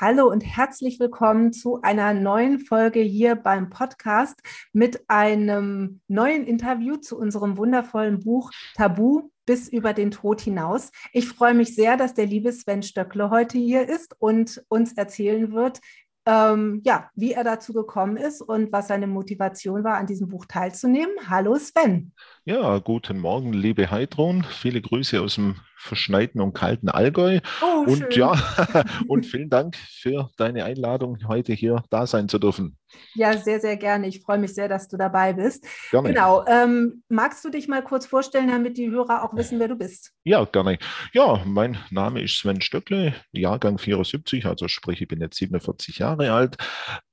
Hallo und herzlich willkommen zu einer neuen Folge hier beim Podcast mit einem neuen Interview zu unserem wundervollen Buch Tabu bis über den Tod hinaus. Ich freue mich sehr, dass der liebe Sven Stöckle heute hier ist und uns erzählen wird, ähm, ja, wie er dazu gekommen ist und was seine Motivation war, an diesem Buch teilzunehmen. Hallo Sven. Ja, guten Morgen, liebe Heidrun. Viele Grüße aus dem verschneiten und kalten Allgäu. Oh, und schön. ja, und vielen Dank für deine Einladung, heute hier da sein zu dürfen. Ja, sehr, sehr gerne. Ich freue mich sehr, dass du dabei bist. Gerne. Genau. Ähm, magst du dich mal kurz vorstellen, damit die Hörer auch wissen, wer du bist? Ja, gerne. Ja, mein Name ist Sven Stöckle, Jahrgang 74, also sprich, ich bin jetzt 47 Jahre alt,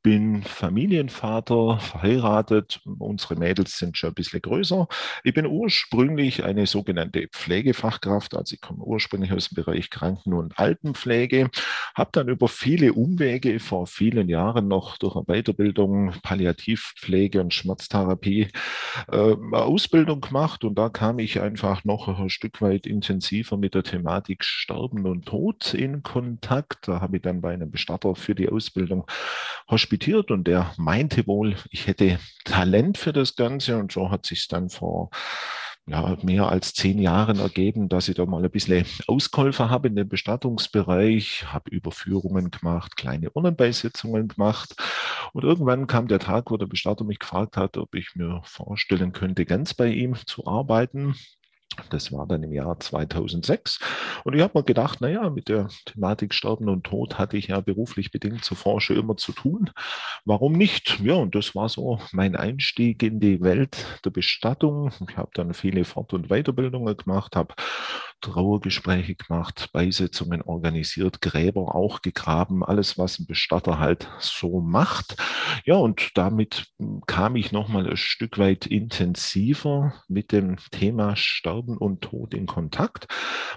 bin Familienvater, verheiratet. Unsere Mädels sind schon ein bisschen größer. Ich bin ursprünglich eine sogenannte Pflegefachkraft, also ich komme ursprünglich aus dem Bereich Kranken- und Altenpflege, habe dann über viele Umwege vor vielen Jahren noch durch eine Weiterbildung Palliativpflege und Schmerztherapie äh, Ausbildung gemacht und da kam ich einfach noch ein Stück weit intensiver mit der Thematik Sterben und Tod in Kontakt. Da habe ich dann bei einem Bestatter für die Ausbildung hospitiert und der meinte wohl, ich hätte Talent für das Ganze und so hat sich dann vor ja, mehr als zehn Jahren ergeben, dass ich da mal ein bisschen Auskäufer habe in dem Bestattungsbereich, habe Überführungen gemacht, kleine Urnenbeisitzungen gemacht. Und irgendwann kam der Tag, wo der Bestatter mich gefragt hat, ob ich mir vorstellen könnte, ganz bei ihm zu arbeiten. Das war dann im Jahr 2006. Und ich habe mir gedacht, naja, mit der Thematik Sterben und Tod hatte ich ja beruflich bedingt zuvor schon immer zu tun. Warum nicht? Ja, und das war so mein Einstieg in die Welt der Bestattung. Ich habe dann viele Fort- und Weiterbildungen gemacht, habe Trauergespräche gemacht, Beisetzungen organisiert, Gräber auch gegraben, alles, was ein Bestatter halt so macht. Ja, und damit kam ich nochmal ein Stück weit intensiver mit dem Thema Sterben und Tod in Kontakt.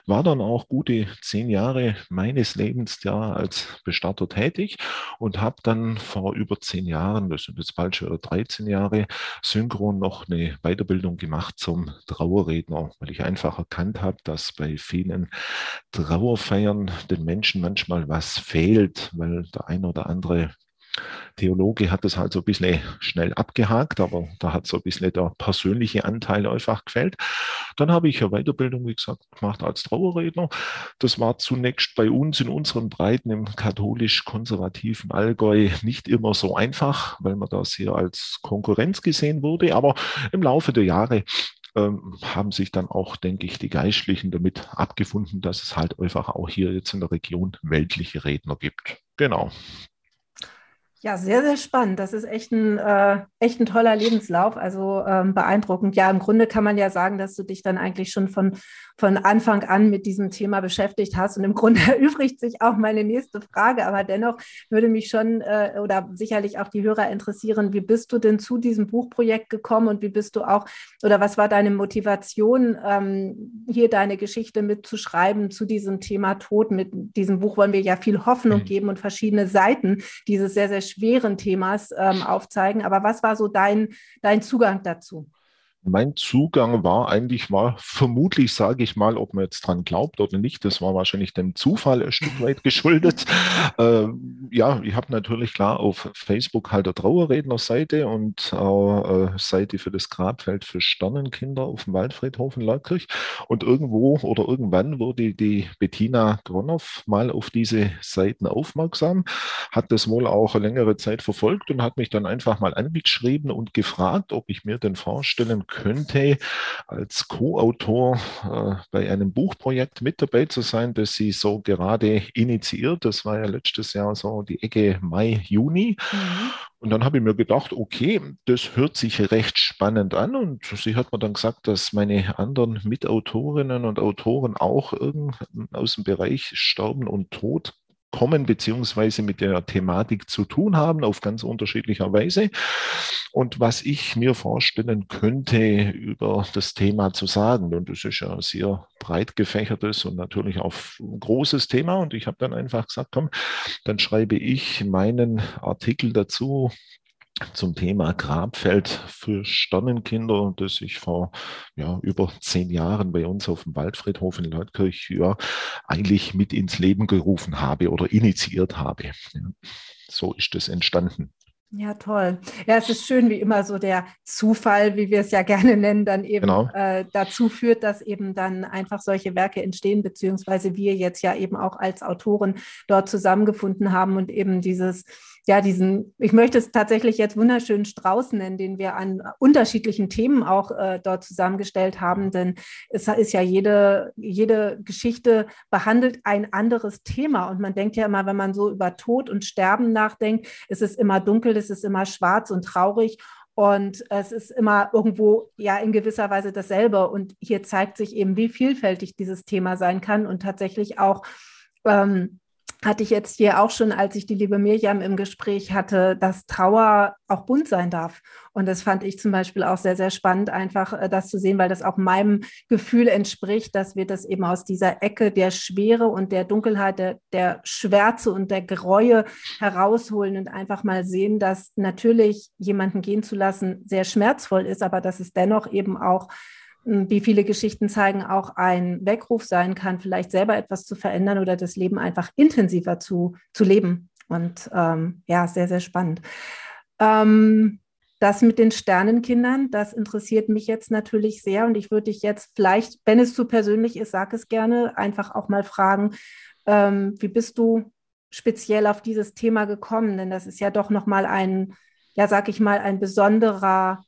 War dann auch gute zehn Jahre meines Lebens ja als Bestatter tätig und habe dann vor über zehn Jahren, das sind jetzt bald schon 13 Jahre, synchron noch eine Weiterbildung gemacht zum Trauerredner, weil ich einfach erkannt habe, dass bei vielen Trauerfeiern den Menschen manchmal was fehlt, weil der ein oder andere Theologe hat das halt so ein bisschen schnell abgehakt, aber da hat so ein bisschen der persönliche Anteil einfach gefällt. Dann habe ich eine Weiterbildung, wie gesagt, gemacht als Trauerredner. Das war zunächst bei uns in unseren Breiten im katholisch-konservativen Allgäu nicht immer so einfach, weil man das hier als Konkurrenz gesehen wurde. Aber im Laufe der Jahre ähm, haben sich dann auch, denke ich, die Geistlichen damit abgefunden, dass es halt einfach auch hier jetzt in der Region weltliche Redner gibt. Genau. Ja, sehr, sehr spannend. Das ist echt ein, äh, echt ein toller Lebenslauf, also ähm, beeindruckend. Ja, im Grunde kann man ja sagen, dass du dich dann eigentlich schon von, von Anfang an mit diesem Thema beschäftigt hast. Und im Grunde erübrigt sich auch meine nächste Frage, aber dennoch würde mich schon äh, oder sicherlich auch die Hörer interessieren, wie bist du denn zu diesem Buchprojekt gekommen und wie bist du auch oder was war deine Motivation, ähm, hier deine Geschichte mitzuschreiben zu diesem Thema Tod? Mit diesem Buch wollen wir ja viel Hoffnung mhm. geben und verschiedene Seiten dieses sehr, sehr schweren Themas ähm, aufzeigen. Aber was war so dein, dein Zugang dazu? Mein Zugang war eigentlich, war vermutlich, sage ich mal, ob man jetzt dran glaubt oder nicht, das war wahrscheinlich dem Zufall ein Stück weit geschuldet. äh, ja, ich habe natürlich klar auf Facebook halt eine Trauerrednerseite und äh, Seite für das Grabfeld für Sternenkinder auf dem Waldfriedhof in Leukirch. Und irgendwo oder irgendwann wurde die Bettina Gronow mal auf diese Seiten aufmerksam, hat das wohl auch eine längere Zeit verfolgt und hat mich dann einfach mal angeschrieben und gefragt, ob ich mir denn vorstellen könnte, als Co-Autor äh, bei einem Buchprojekt mit dabei zu sein, das sie so gerade initiiert. Das war ja letztes Jahr so die Ecke Mai, Juni. Mhm. Und dann habe ich mir gedacht, okay, das hört sich recht spannend an. Und sie hat mir dann gesagt, dass meine anderen Mitautorinnen und Autoren auch aus dem Bereich Sterben und Tod kommen beziehungsweise mit der Thematik zu tun haben auf ganz unterschiedlicher Weise. Und was ich mir vorstellen könnte, über das Thema zu sagen, und das ist ja ein sehr breit gefächertes und natürlich auch ein großes Thema. Und ich habe dann einfach gesagt, komm, dann schreibe ich meinen Artikel dazu zum Thema Grabfeld für Sternenkinder, das ich vor ja, über zehn Jahren bei uns auf dem Waldfriedhof in Leutkirch ja, eigentlich mit ins Leben gerufen habe oder initiiert habe. Ja, so ist das entstanden. Ja, toll. Ja, es ist schön, wie immer so der Zufall, wie wir es ja gerne nennen, dann eben genau. äh, dazu führt, dass eben dann einfach solche Werke entstehen, beziehungsweise wir jetzt ja eben auch als Autoren dort zusammengefunden haben und eben dieses ja, diesen, ich möchte es tatsächlich jetzt wunderschönen Strauß nennen, den wir an unterschiedlichen Themen auch äh, dort zusammengestellt haben, denn es ist ja jede, jede Geschichte behandelt ein anderes Thema. Und man denkt ja immer, wenn man so über Tod und Sterben nachdenkt, ist es immer dunkel, es ist immer schwarz und traurig. Und es ist immer irgendwo ja in gewisser Weise dasselbe. Und hier zeigt sich eben, wie vielfältig dieses Thema sein kann und tatsächlich auch ähm, hatte ich jetzt hier auch schon, als ich die liebe Mirjam im Gespräch hatte, dass Trauer auch bunt sein darf. Und das fand ich zum Beispiel auch sehr, sehr spannend, einfach äh, das zu sehen, weil das auch meinem Gefühl entspricht, dass wir das eben aus dieser Ecke der Schwere und der Dunkelheit, der, der Schwärze und der Gräue herausholen und einfach mal sehen, dass natürlich jemanden gehen zu lassen sehr schmerzvoll ist, aber dass es dennoch eben auch wie viele Geschichten zeigen, auch ein Weckruf sein kann, vielleicht selber etwas zu verändern oder das Leben einfach intensiver zu, zu leben. Und ähm, ja, sehr, sehr spannend. Ähm, das mit den Sternenkindern, das interessiert mich jetzt natürlich sehr. Und ich würde dich jetzt vielleicht, wenn es zu persönlich ist, sag es gerne, einfach auch mal fragen, ähm, wie bist du speziell auf dieses Thema gekommen? Denn das ist ja doch nochmal ein, ja, sag ich mal, ein besonderer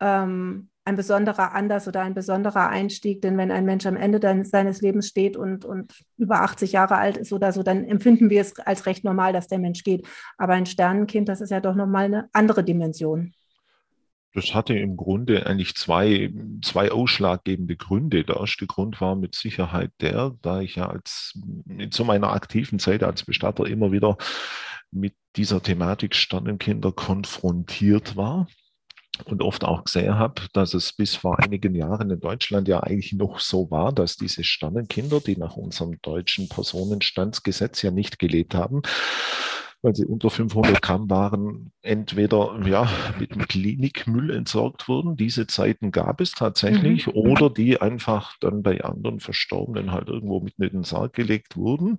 ähm, ein besonderer Anlass oder ein besonderer Einstieg, denn wenn ein Mensch am Ende dann seines Lebens steht und, und über 80 Jahre alt ist oder so, dann empfinden wir es als recht normal, dass der Mensch geht. Aber ein Sternenkind, das ist ja doch nochmal eine andere Dimension. Das hatte im Grunde eigentlich zwei, zwei ausschlaggebende Gründe. Der erste Grund war mit Sicherheit der, da ich ja als, zu meiner aktiven Zeit als Bestatter immer wieder mit dieser Thematik Sternenkinder konfrontiert war und oft auch gesehen habe, dass es bis vor einigen Jahren in Deutschland ja eigentlich noch so war, dass diese Sternenkinder, die nach unserem deutschen Personenstandsgesetz ja nicht gelebt haben, weil sie unter 500 Gramm waren, entweder ja, mit dem Klinikmüll entsorgt wurden. Diese Zeiten gab es tatsächlich. Mhm. Oder die einfach dann bei anderen Verstorbenen halt irgendwo mit in den Sarg gelegt wurden. Mhm.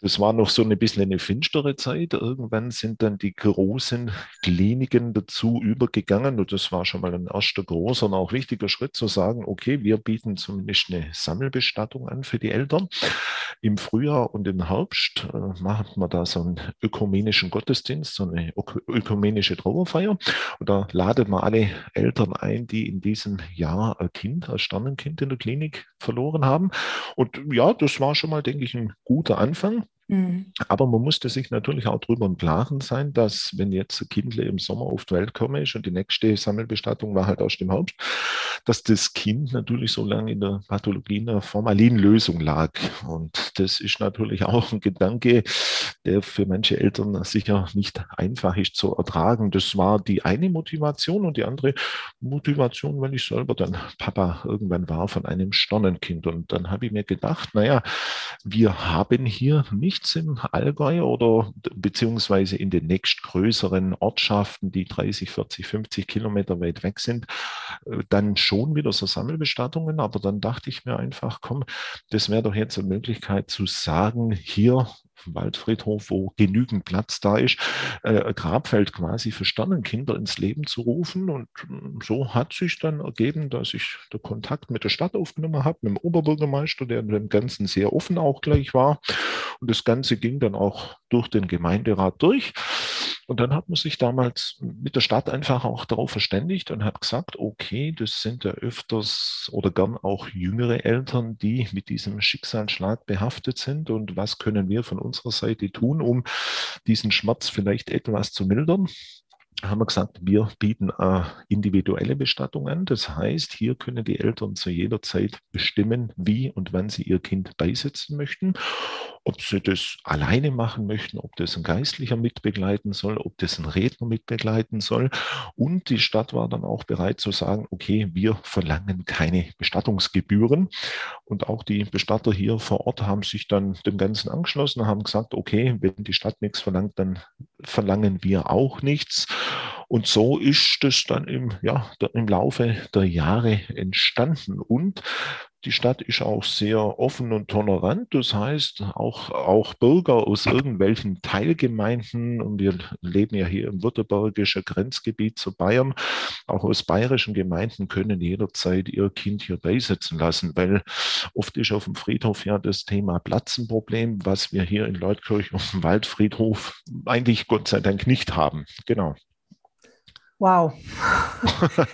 Das war noch so ein bisschen eine finstere Zeit. Irgendwann sind dann die großen Kliniken dazu übergegangen. Und das war schon mal ein erster großer und auch wichtiger Schritt zu sagen, okay, wir bieten zumindest eine Sammelbestattung an für die Eltern. Im Frühjahr und im Herbst äh, machen wir da so einen ökumenischen Gottesdienst, so eine ökumenische Trauerfeier. Und da ladet man alle Eltern ein, die in diesem Jahr ein Kind, ein Sternenkind in der Klinik verloren haben. Und ja, das war schon mal, denke ich, ein guter Anfang. Mhm. Aber man musste sich natürlich auch darüber im Klaren sein, dass wenn jetzt ein Kind im Sommer auf die Welt komme ist und die nächste Sammelbestattung war halt aus dem Herbst, dass das Kind natürlich so lange in der Pathologie in der Formalinlösung lag. Und das ist natürlich auch ein Gedanke, der für manche Eltern sicher nicht einfach ist zu ertragen. Das war die eine Motivation und die andere Motivation, weil ich selber dann Papa irgendwann war von einem Sternenkind. Und dann habe ich mir gedacht, naja, wir haben hier nicht nichts im Allgäu oder beziehungsweise in den nächstgrößeren Ortschaften, die 30, 40, 50 Kilometer weit weg sind, äh, dann schon wieder so Sammelbestattungen. Aber dann dachte ich mir einfach, komm, das wäre doch jetzt eine Möglichkeit zu sagen, hier Waldfriedhof, wo genügend Platz da ist, äh, Grabfeld quasi für Sternenkinder ins Leben zu rufen. Und mm, so hat sich dann ergeben, dass ich den Kontakt mit der Stadt aufgenommen habe, mit dem Oberbürgermeister, der dem Ganzen sehr offen auch gleich war. Und das Ganze ging dann auch durch den Gemeinderat durch. Und dann hat man sich damals mit der Stadt einfach auch darauf verständigt und hat gesagt, okay, das sind ja öfters oder gern auch jüngere Eltern, die mit diesem Schicksalsschlag behaftet sind. Und was können wir von unserer Seite tun, um diesen Schmerz vielleicht etwas zu mildern? Haben wir gesagt, wir bieten äh, individuelle Bestattung an. Das heißt, hier können die Eltern zu jeder Zeit bestimmen, wie und wann sie ihr Kind beisetzen möchten. ob sie das alleine machen möchten, ob das ein Geistlicher mitbegleiten soll, ob das ein Redner mitbegleiten soll. Und die Stadt war dann auch bereit zu sagen, okay, wir verlangen keine Bestattungsgebühren. Und auch die Bestatter hier vor Ort haben sich dann dem Ganzen angeschlossen, haben gesagt, okay, wenn die Stadt nichts verlangt, dann verlangen wir auch nichts. Und so ist das dann im, ja, im Laufe der Jahre entstanden. Und die Stadt ist auch sehr offen und tolerant. Das heißt, auch, auch Bürger aus irgendwelchen Teilgemeinden, und wir leben ja hier im württembergischen Grenzgebiet zu Bayern, auch aus bayerischen Gemeinden können jederzeit ihr Kind hier beisetzen lassen, weil oft ist auf dem Friedhof ja das Thema Platzenproblem, was wir hier in Leutkirch auf dem Waldfriedhof eigentlich Gott sei Dank nicht haben. Genau. Wow.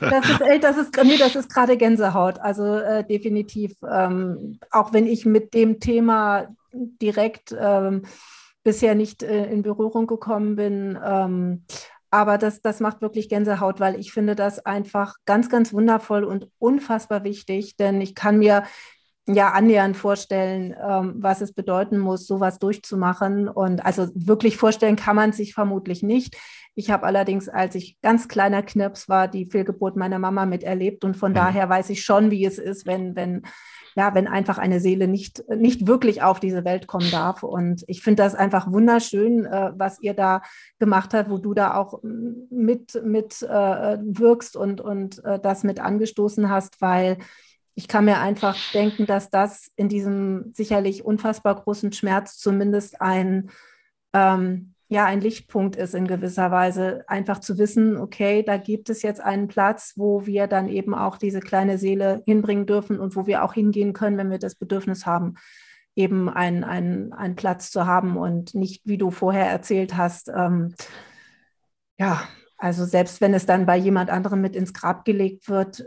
Das ist, das ist, nee, das ist gerade Gänsehaut. Also äh, definitiv, ähm, auch wenn ich mit dem Thema direkt ähm, bisher nicht äh, in Berührung gekommen bin. Ähm, aber das, das macht wirklich Gänsehaut, weil ich finde das einfach ganz, ganz wundervoll und unfassbar wichtig, denn ich kann mir ja annähernd vorstellen, ähm, was es bedeuten muss, sowas durchzumachen. Und also wirklich vorstellen kann man sich vermutlich nicht. Ich habe allerdings, als ich ganz kleiner Knirps war, die Fehlgeburt meiner Mama miterlebt und von mhm. daher weiß ich schon, wie es ist, wenn, wenn, ja, wenn einfach eine Seele nicht, nicht wirklich auf diese Welt kommen darf. Und ich finde das einfach wunderschön, äh, was ihr da gemacht habt, wo du da auch mit, mit äh, wirkst und, und äh, das mit angestoßen hast, weil ich kann mir einfach denken, dass das in diesem sicherlich unfassbar großen Schmerz zumindest ein, ähm, ja ein Lichtpunkt ist in gewisser Weise, einfach zu wissen, okay, da gibt es jetzt einen Platz, wo wir dann eben auch diese kleine Seele hinbringen dürfen und wo wir auch hingehen können, wenn wir das Bedürfnis haben, eben einen, einen, einen Platz zu haben und nicht, wie du vorher erzählt hast, ähm, ja, also selbst wenn es dann bei jemand anderem mit ins Grab gelegt wird,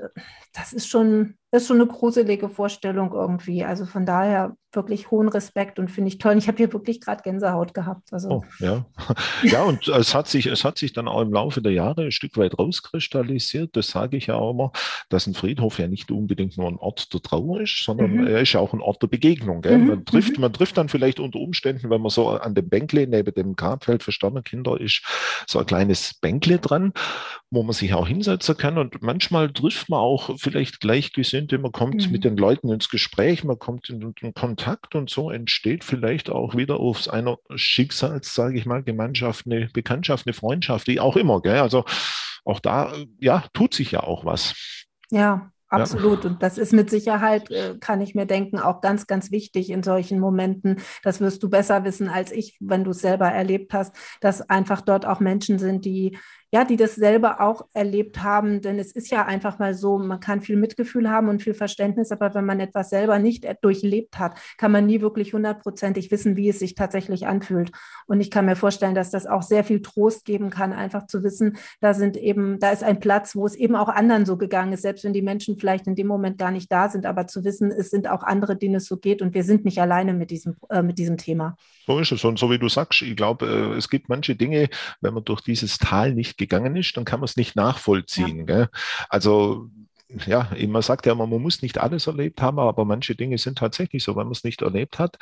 das ist schon, ist schon eine gruselige Vorstellung irgendwie. Also von daher wirklich hohen Respekt und finde ich toll. Und ich habe hier wirklich gerade Gänsehaut gehabt. Also. Oh, ja. ja, und es hat, sich, es hat sich dann auch im Laufe der Jahre ein Stück weit rauskristallisiert. Das sage ich ja auch immer, dass ein Friedhof ja nicht unbedingt nur ein Ort der Trauer ist, sondern mhm. er ist ja auch ein Ort der Begegnung. Mhm. Man, trifft, mhm. man trifft dann vielleicht unter Umständen, wenn man so an dem Bänkle neben dem Grabfeld für Sternenkinder ist, so ein kleines Bänkle dran, wo man sich auch hinsetzen kann. Und manchmal trifft man auch vielleicht Gleichgesinnte, man kommt mhm. mit den Leuten ins Gespräch, man kommt in, in Kontakt und so entsteht vielleicht auch wieder aus einer Schicksals, sage ich mal, Gemeinschaft, eine Bekanntschaft, eine Freundschaft, wie auch immer. Gell? Also auch da, ja, tut sich ja auch was. Ja, Absolut. Ja. Und das ist mit Sicherheit, äh, kann ich mir denken, auch ganz, ganz wichtig in solchen Momenten. Das wirst du besser wissen als ich, wenn du es selber erlebt hast, dass einfach dort auch Menschen sind, die ja, die das selber auch erlebt haben. Denn es ist ja einfach mal so, man kann viel Mitgefühl haben und viel Verständnis, aber wenn man etwas selber nicht durchlebt hat, kann man nie wirklich hundertprozentig wissen, wie es sich tatsächlich anfühlt. Und ich kann mir vorstellen, dass das auch sehr viel Trost geben kann, einfach zu wissen, da sind eben, da ist ein Platz, wo es eben auch anderen so gegangen ist, selbst wenn die Menschen vielleicht in dem Moment gar nicht da sind, aber zu wissen, es sind auch andere, denen es so geht und wir sind nicht alleine mit diesem, äh, mit diesem Thema. So ist es. Und so wie du sagst, ich glaube, äh, es gibt manche Dinge, wenn man durch dieses Tal nicht gegangen ist, dann kann man es nicht nachvollziehen. Ja. Also ja, man sagt ja immer, man muss nicht alles erlebt haben, aber manche Dinge sind tatsächlich so. Wenn man es nicht erlebt hat,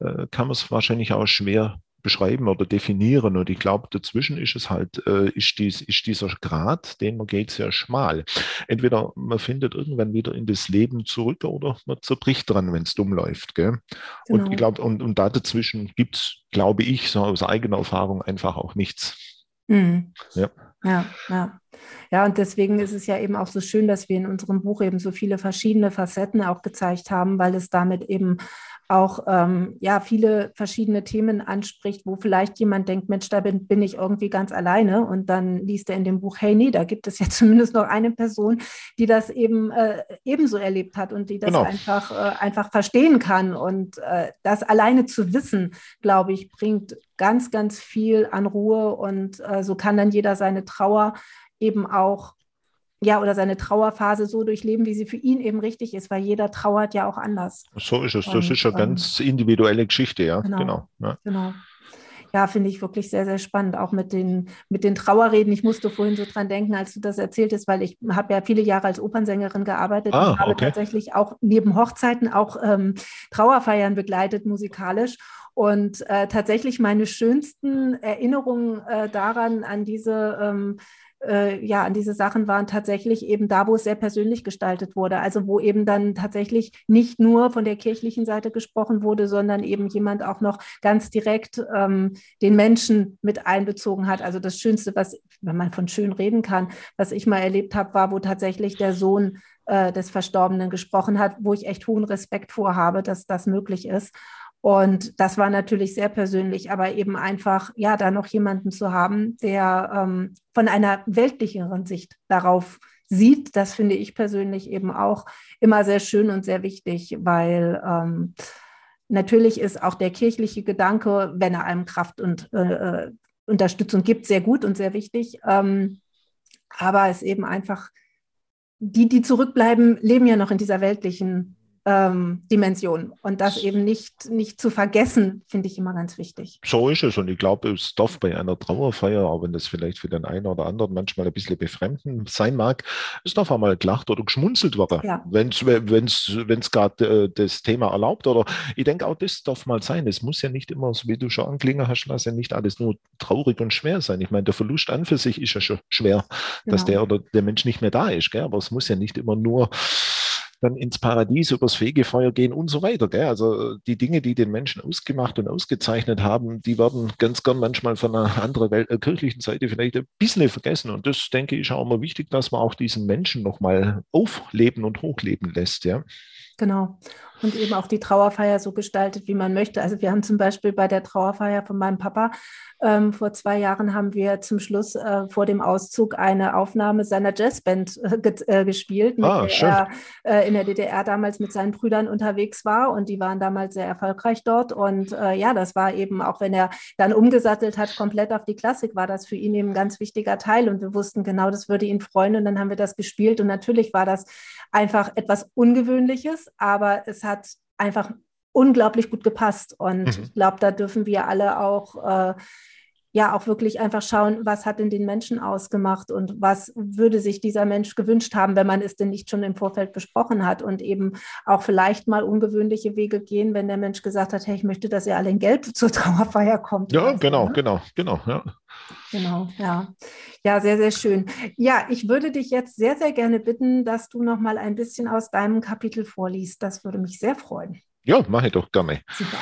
äh, kann man es wahrscheinlich auch schwer beschreiben oder definieren. Und ich glaube, dazwischen ist es halt, äh, ist, dies, ist dieser Grad, den man geht, sehr schmal. Entweder man findet irgendwann wieder in das Leben zurück oder man zerbricht dran, wenn es dumm läuft. Gell? Genau. Und ich glaube, und, und da dazwischen gibt es, glaube ich, so aus eigener Erfahrung einfach auch nichts. Mhm. Ja. Ja, ja. Ja, und deswegen ist es ja eben auch so schön, dass wir in unserem Buch eben so viele verschiedene Facetten auch gezeigt haben, weil es damit eben auch ähm, ja viele verschiedene Themen anspricht, wo vielleicht jemand denkt, Mensch, da bin, bin ich irgendwie ganz alleine und dann liest er in dem Buch, hey, nee, da gibt es ja zumindest noch eine Person, die das eben äh, ebenso erlebt hat und die das genau. einfach, äh, einfach verstehen kann und äh, das alleine zu wissen, glaube ich, bringt ganz, ganz viel an Ruhe und äh, so kann dann jeder seine Trauer eben auch ja, oder seine Trauerphase so durchleben, wie sie für ihn eben richtig ist, weil jeder trauert ja auch anders. So ist es. Das und, ist eine ganz individuelle Geschichte, ja. Genau. Genau. Ja. genau. Ja, finde ich wirklich sehr, sehr spannend, auch mit den, mit den Trauerreden. Ich musste vorhin so dran denken, als du das erzähltest, weil ich habe ja viele Jahre als Opernsängerin gearbeitet ah, und habe okay. tatsächlich auch neben Hochzeiten auch ähm, Trauerfeiern begleitet musikalisch. Und äh, tatsächlich meine schönsten Erinnerungen äh, daran, an diese ähm, äh, ja, an diese Sachen waren tatsächlich eben da, wo es sehr persönlich gestaltet wurde. Also wo eben dann tatsächlich nicht nur von der kirchlichen Seite gesprochen wurde, sondern eben jemand auch noch ganz direkt ähm, den Menschen mit einbezogen hat. Also das Schönste, was, wenn man von schön reden kann, was ich mal erlebt habe, war, wo tatsächlich der Sohn äh, des Verstorbenen gesprochen hat, wo ich echt hohen Respekt vorhabe, dass das möglich ist. Und das war natürlich sehr persönlich, aber eben einfach, ja, da noch jemanden zu haben, der ähm, von einer weltlicheren Sicht darauf sieht, das finde ich persönlich eben auch immer sehr schön und sehr wichtig, weil ähm, natürlich ist auch der kirchliche Gedanke, wenn er einem Kraft und äh, äh Unterstützung gibt, sehr gut und sehr wichtig. Ähm, aber es eben einfach, die, die zurückbleiben, leben ja noch in dieser weltlichen ähm, Dimension. Und das eben nicht, nicht zu vergessen, finde ich immer ganz wichtig. So ist es. Und ich glaube, es darf bei einer Trauerfeier, auch wenn das vielleicht für den einen oder anderen manchmal ein bisschen befremdend sein mag, es darf auch mal gelacht oder geschmunzelt werden, ja. wenn es gerade äh, das Thema erlaubt. Oder ich denke, auch das darf mal sein. Es muss ja nicht immer, so wie du schon anklingen hast lassen, nicht alles nur traurig und schwer sein. Ich meine, der Verlust an für sich ist ja schon schwer, genau. dass der oder der Mensch nicht mehr da ist. Gell? Aber es muss ja nicht immer nur dann ins Paradies übers Fegefeuer gehen und so weiter. Gell? Also die Dinge, die den Menschen ausgemacht und ausgezeichnet haben, die werden ganz gern manchmal von einer anderen Welt, äh, kirchlichen Seite vielleicht ein bisschen vergessen. Und das, denke ich, ist auch immer wichtig, dass man auch diesen Menschen nochmal aufleben und hochleben lässt. Ja. Genau. Und eben auch die Trauerfeier so gestaltet, wie man möchte. Also wir haben zum Beispiel bei der Trauerfeier von meinem Papa ähm, vor zwei Jahren haben wir zum Schluss äh, vor dem Auszug eine Aufnahme seiner Jazzband äh, ge äh, gespielt, mit ah, der er äh, in der DDR damals mit seinen Brüdern unterwegs war und die waren damals sehr erfolgreich dort. Und äh, ja, das war eben, auch wenn er dann umgesattelt hat, komplett auf die Klassik, war das für ihn eben ein ganz wichtiger Teil. Und wir wussten genau, das würde ihn freuen. Und dann haben wir das gespielt. Und natürlich war das einfach etwas Ungewöhnliches, aber es hat einfach unglaublich gut gepasst. Und mhm. ich glaube, da dürfen wir alle auch, äh, ja, auch wirklich einfach schauen, was hat denn den Menschen ausgemacht und was würde sich dieser Mensch gewünscht haben, wenn man es denn nicht schon im Vorfeld besprochen hat und eben auch vielleicht mal ungewöhnliche Wege gehen, wenn der Mensch gesagt hat, hey, ich möchte, dass ihr alle in Gelb zur Trauerfeier kommt. Ja, genau, so, ne? genau, genau, ja. Genau, ja. Ja, sehr, sehr schön. Ja, ich würde dich jetzt sehr, sehr gerne bitten, dass du noch mal ein bisschen aus deinem Kapitel vorliest. Das würde mich sehr freuen. Ja, mache ich doch gerne. Super.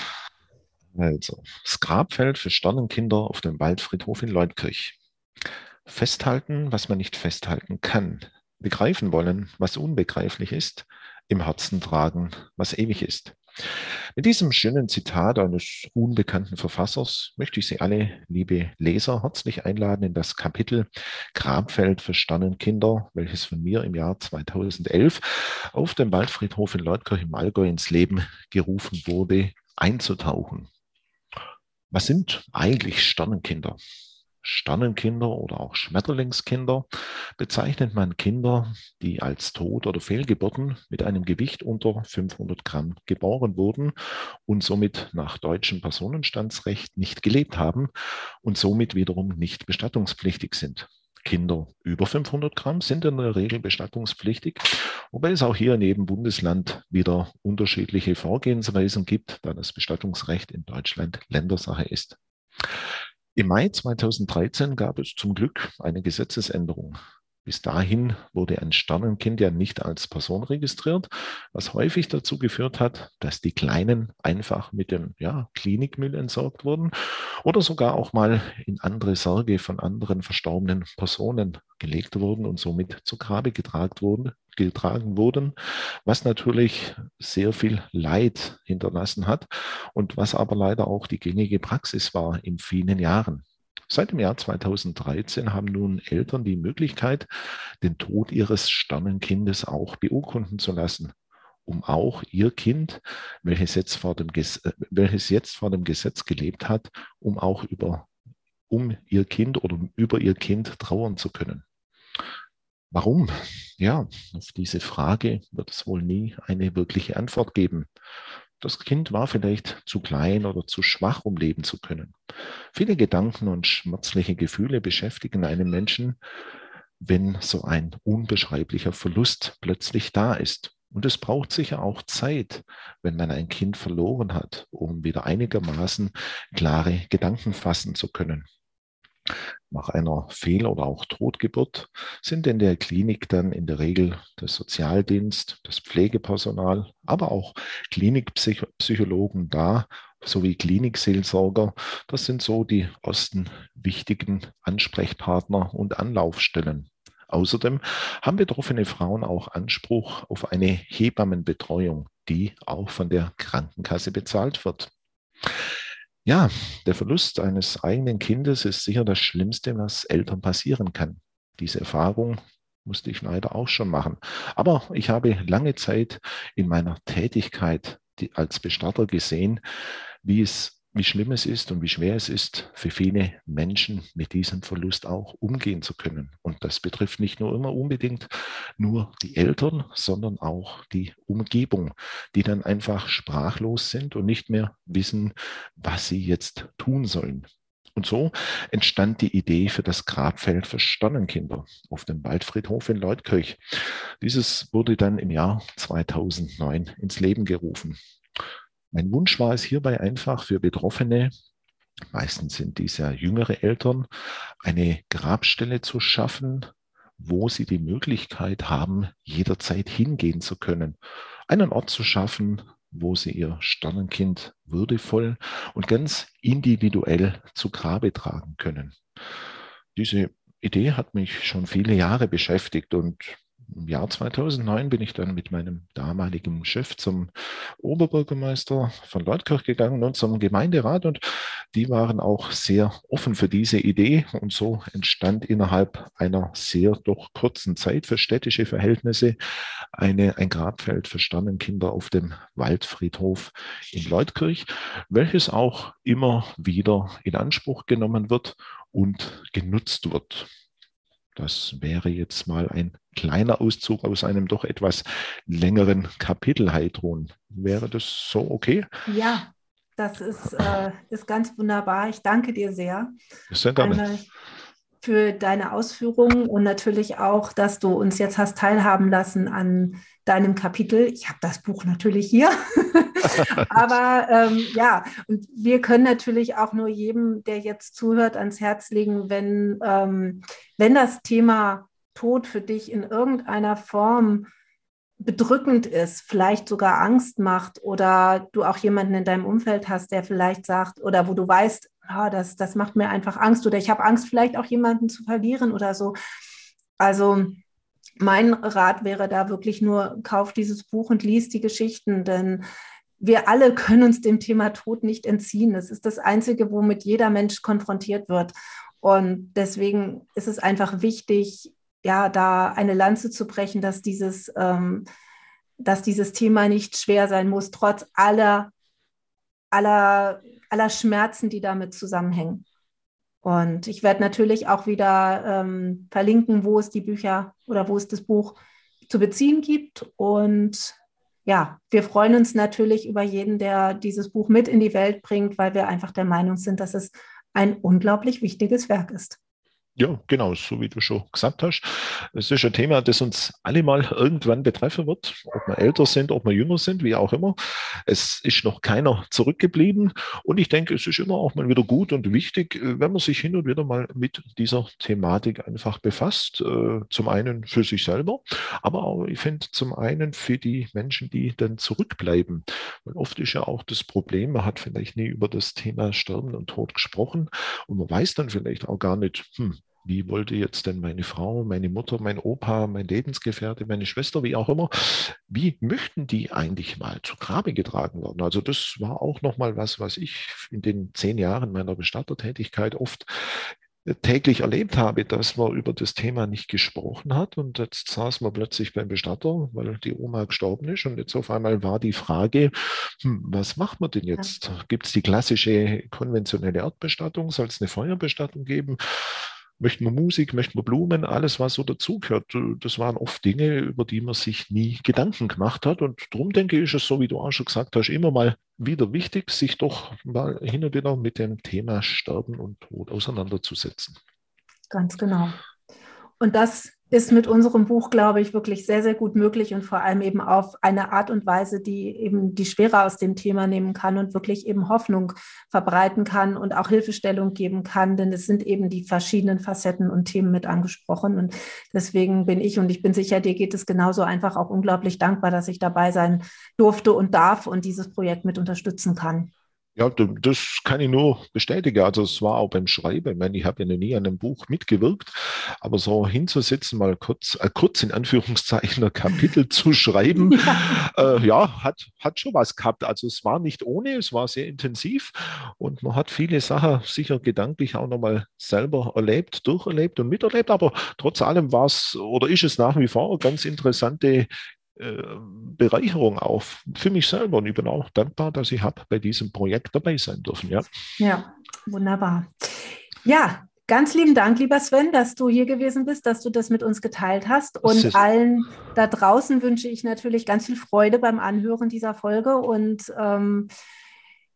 Also, das Grabfeld für Sternenkinder auf dem Waldfriedhof in Leutkirch. Festhalten, was man nicht festhalten kann. Begreifen wollen, was unbegreiflich ist. Im Herzen tragen, was ewig ist. Mit diesem schönen Zitat eines unbekannten Verfassers möchte ich Sie alle, liebe Leser, herzlich einladen in das Kapitel Grabfeld für Sternenkinder, welches von mir im Jahr 2011 auf dem Waldfriedhof in Leutkirch im Allgäu ins Leben gerufen wurde, einzutauchen. Was sind eigentlich Sternenkinder? Sternenkinder oder auch Schmetterlingskinder bezeichnet man Kinder, die als Tod- oder Fehlgeburten mit einem Gewicht unter 500 Gramm geboren wurden und somit nach deutschem Personenstandsrecht nicht gelebt haben und somit wiederum nicht bestattungspflichtig sind. Kinder über 500 Gramm sind in der Regel bestattungspflichtig, wobei es auch hier in jedem Bundesland wieder unterschiedliche Vorgehensweisen gibt, da das Bestattungsrecht in Deutschland Ländersache ist. Im Mai 2013 gab es zum Glück eine Gesetzesänderung. Bis dahin wurde ein Sternenkind ja nicht als Person registriert, was häufig dazu geführt hat, dass die Kleinen einfach mit dem ja, Klinikmüll entsorgt wurden oder sogar auch mal in andere Särge von anderen verstorbenen Personen gelegt wurden und somit zu Grabe getragen wurden, getragen wurden, was natürlich sehr viel Leid hinterlassen hat und was aber leider auch die gängige Praxis war in vielen Jahren. Seit dem Jahr 2013 haben nun Eltern die Möglichkeit, den Tod ihres Sternenkindes auch beurkunden zu lassen, um auch ihr Kind, welches jetzt vor dem, äh, welches jetzt vor dem Gesetz gelebt hat, um auch über um ihr Kind oder über ihr Kind trauern zu können. Warum? Ja, auf diese Frage wird es wohl nie eine wirkliche Antwort geben. Das Kind war vielleicht zu klein oder zu schwach, um leben zu können. Viele Gedanken und schmerzliche Gefühle beschäftigen einen Menschen, wenn so ein unbeschreiblicher Verlust plötzlich da ist. Und es braucht sicher auch Zeit, wenn man ein Kind verloren hat, um wieder einigermaßen klare Gedanken fassen zu können. Nach einer Fehl- oder auch Totgeburt sind in der Klinik dann in der Regel der Sozialdienst, das Pflegepersonal, aber auch Klinikpsychologen da, sowie Klinikseelsorger. Das sind so die ersten wichtigen Ansprechpartner und Anlaufstellen. Außerdem haben betroffene Frauen auch Anspruch auf eine Hebammenbetreuung, die auch von der Krankenkasse bezahlt wird. Ja, der Verlust eines eigenen Kindes ist sicher das Schlimmste, was Eltern passieren kann. Diese Erfahrung musste ich leider auch schon machen. Aber ich habe lange Zeit in meiner Tätigkeit als Bestatter gesehen, wie es wie schlimm es ist und wie schwer es ist, für viele Menschen mit diesem Verlust auch umgehen zu können. Und das betrifft nicht nur immer unbedingt nur die Eltern, sondern auch die Umgebung, die dann einfach sprachlos sind und nicht mehr wissen, was sie jetzt tun sollen. Und so entstand die Idee für das Grabfeld für Sternenkinder auf dem Waldfriedhof in Leutkirch. Dieses wurde dann im Jahr 2009 ins Leben gerufen. Mein Wunsch war es hierbei einfach für Betroffene, meistens sind dies ja jüngere Eltern, eine Grabstelle zu schaffen, wo sie die Möglichkeit haben, jederzeit hingehen zu können. Einen Ort zu schaffen, wo sie ihr Sternenkind würdevoll und ganz individuell zu Grabe tragen können. Diese Idee hat mich schon viele Jahre beschäftigt und im Jahr 2009 bin ich dann mit meinem damaligen Chef zum Oberbürgermeister von Leutkirch gegangen und zum Gemeinderat und die waren auch sehr offen für diese Idee und so entstand innerhalb einer sehr doch kurzen Zeit für städtische Verhältnisse eine, ein Grabfeld für Sternenkinder auf dem Waldfriedhof in Leutkirch, welches auch immer wieder in Anspruch genommen wird und genutzt wird. Das wäre jetzt mal ein kleiner Auszug aus einem doch etwas längeren Kapitel Heidrun. Wäre das so okay? Ja, das ist, äh, ist ganz wunderbar. Ich danke dir sehr. Sehr gerne. für deine Ausführungen und natürlich auch, dass du uns jetzt hast teilhaben lassen an deinem Kapitel. Ich habe das Buch natürlich hier. Aber ähm, ja, und wir können natürlich auch nur jedem, der jetzt zuhört, ans Herz legen, wenn, ähm, wenn das Thema Tod für dich in irgendeiner Form bedrückend ist, vielleicht sogar Angst macht oder du auch jemanden in deinem Umfeld hast, der vielleicht sagt oder wo du weißt, oh, das, das macht mir einfach Angst oder ich habe Angst, vielleicht auch jemanden zu verlieren oder so. Also mein Rat wäre da wirklich nur, kauf dieses Buch und lies die Geschichten, denn wir alle können uns dem Thema Tod nicht entziehen. Es ist das Einzige, womit jeder Mensch konfrontiert wird. Und deswegen ist es einfach wichtig, ja, da eine Lanze zu brechen, dass dieses, ähm, dass dieses Thema nicht schwer sein muss, trotz aller, aller, aller Schmerzen, die damit zusammenhängen. Und ich werde natürlich auch wieder ähm, verlinken, wo es die Bücher oder wo es das Buch zu beziehen gibt. Und ja, wir freuen uns natürlich über jeden, der dieses Buch mit in die Welt bringt, weil wir einfach der Meinung sind, dass es ein unglaublich wichtiges Werk ist. Ja, genau, so wie du schon gesagt hast. Es ist ein Thema, das uns alle mal irgendwann betreffen wird, ob wir älter sind, ob wir jünger sind, wie auch immer. Es ist noch keiner zurückgeblieben und ich denke, es ist immer auch mal wieder gut und wichtig, wenn man sich hin und wieder mal mit dieser Thematik einfach befasst. Äh, zum einen für sich selber, aber auch, ich finde, zum einen für die Menschen, die dann zurückbleiben. Weil oft ist ja auch das Problem, man hat vielleicht nie über das Thema Sterben und Tod gesprochen und man weiß dann vielleicht auch gar nicht, hm, wie wollte jetzt denn meine Frau, meine Mutter, mein Opa, mein Lebensgefährte, meine Schwester, wie auch immer, wie möchten die eigentlich mal zu Grabe getragen werden? Also das war auch nochmal was, was ich in den zehn Jahren meiner Bestattertätigkeit oft täglich erlebt habe, dass man über das Thema nicht gesprochen hat. Und jetzt saß man plötzlich beim Bestatter, weil die Oma gestorben ist. Und jetzt auf einmal war die Frage, hm, was macht man denn jetzt? Gibt es die klassische konventionelle Erdbestattung? Soll es eine Feuerbestattung geben? Möchten wir Musik, möchten wir Blumen, alles, was so dazugehört. Das waren oft Dinge, über die man sich nie Gedanken gemacht hat. Und darum denke ich, ist es so, wie du auch schon gesagt hast, immer mal wieder wichtig, sich doch mal hin und wieder mit dem Thema Sterben und Tod auseinanderzusetzen. Ganz genau. Und das ist mit unserem Buch, glaube ich, wirklich sehr, sehr gut möglich und vor allem eben auf eine Art und Weise, die eben die Schwere aus dem Thema nehmen kann und wirklich eben Hoffnung verbreiten kann und auch Hilfestellung geben kann, denn es sind eben die verschiedenen Facetten und Themen mit angesprochen und deswegen bin ich und ich bin sicher, dir geht es genauso einfach auch unglaublich dankbar, dass ich dabei sein durfte und darf und dieses Projekt mit unterstützen kann. Ja, das kann ich nur bestätigen. Also es war auch beim Schreiben. Ich meine, ich habe ja noch nie an einem Buch mitgewirkt, aber so hinzusitzen, mal kurz, äh, kurz in Anführungszeichen ein Kapitel zu schreiben, ja, äh, ja hat, hat schon was gehabt. Also es war nicht ohne, es war sehr intensiv und man hat viele Sachen sicher gedanklich auch nochmal selber erlebt, durcherlebt und miterlebt. Aber trotz allem war es oder ist es nach wie vor eine ganz interessante Bereicherung auch für mich selber und ich bin auch dankbar, dass ich habe bei diesem Projekt dabei sein dürfen. Ja, ja wunderbar. Ja, ganz lieben Dank, lieber Sven, dass du hier gewesen bist, dass du das mit uns geteilt hast. Und allen da draußen wünsche ich natürlich ganz viel Freude beim Anhören dieser Folge. Und ähm,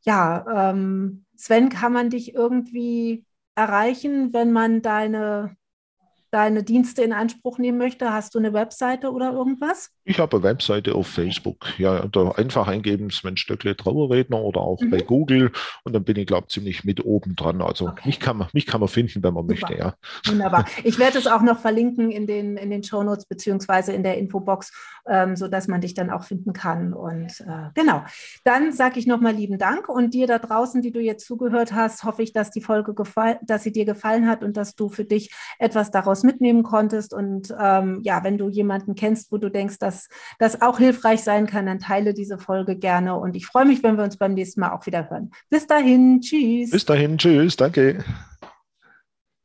ja, ähm, Sven, kann man dich irgendwie erreichen, wenn man deine deine Dienste in Anspruch nehmen möchte? Hast du eine Webseite oder irgendwas? Ich habe eine Webseite auf Facebook. Ja, da einfach eingeben Sven Stöckle Trauerredner oder auch mhm. bei Google und dann bin ich, glaube ich, ziemlich mit oben dran. Also okay. mich, kann man, mich kann man finden, wenn man Super. möchte, ja. Wunderbar. Ich werde es auch noch verlinken in den, in den Shownotes beziehungsweise in der Infobox, ähm, sodass man dich dann auch finden kann. Und äh, genau, dann sage ich nochmal lieben Dank und dir da draußen, die du jetzt zugehört hast, hoffe ich, dass die Folge gefallen, dass sie dir gefallen hat und dass du für dich etwas daraus mitnehmen konntest. Und ähm, ja, wenn du jemanden kennst, wo du denkst, dass das auch hilfreich sein kann, dann teile diese Folge gerne. Und ich freue mich, wenn wir uns beim nächsten Mal auch wieder hören. Bis dahin, tschüss. Bis dahin, tschüss, danke.